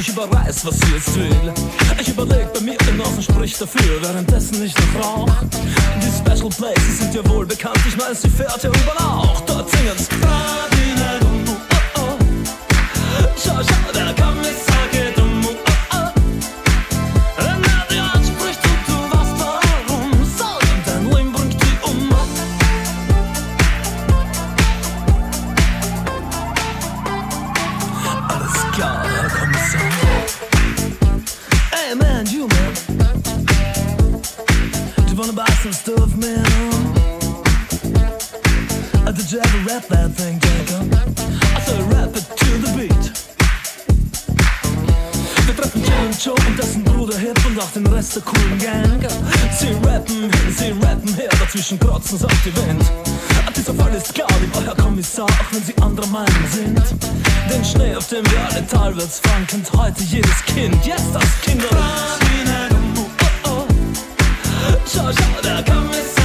ich überreiß, was sie jetzt will. Ich überleg bei mir im sprich dafür, währenddessen ich noch rauch. Die Special Places sind ja wohl bekannt, ich meine, sie fährt ja überall auch. Dort singen's. Oh, oh. Schau, schau, aus der coolen Gang. Sie rappen, sie rappen her, dazwischen kratzen sie auf die Wand. Dieser Fall ist klar, wie euer Kommissar, auch wenn sie anderer Meinung sind. Den Schnee, auf dem wir alle talwärts fahren, kennt heute jedes Kind. Jetzt yes, das Kinder. Schau, schau, der Kommissar.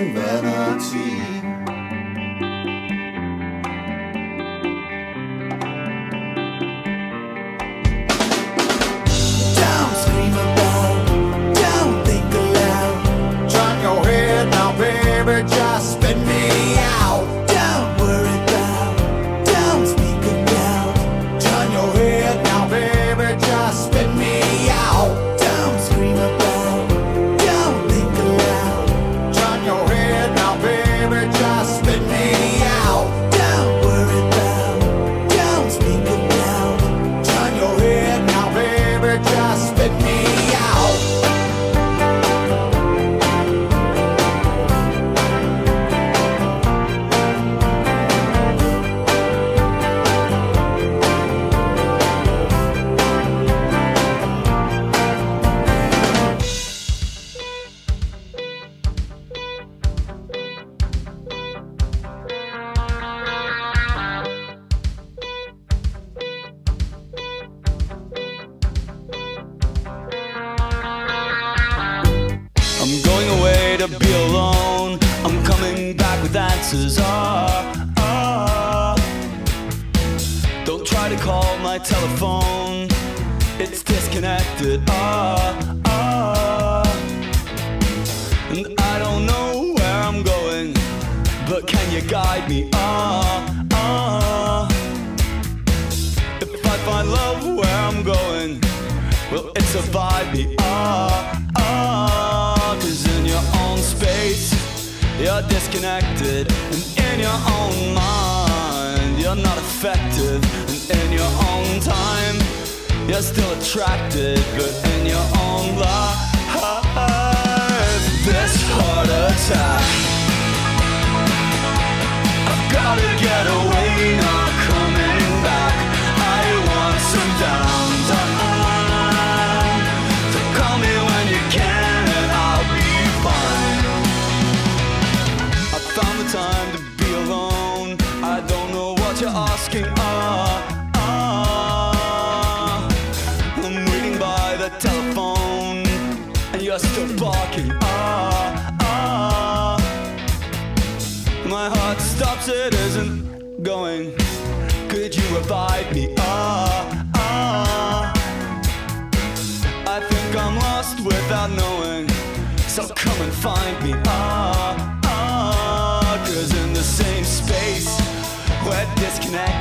and I. we're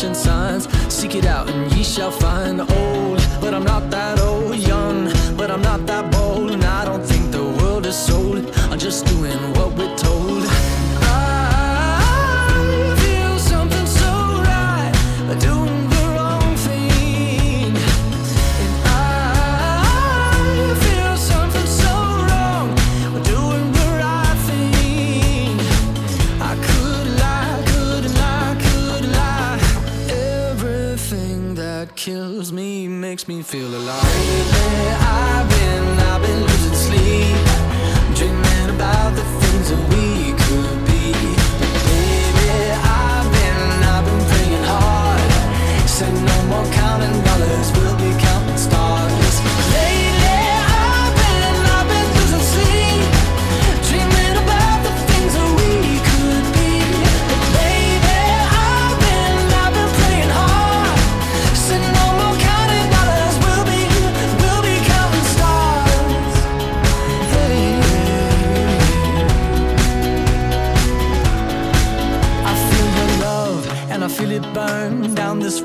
flashing signs. Seek it out and ye shall find. Old, but I'm not that old. Young, but I'm not that bold. makes me feel alive. Lately, I've been, I've been losing sleep, dreaming about the things that we.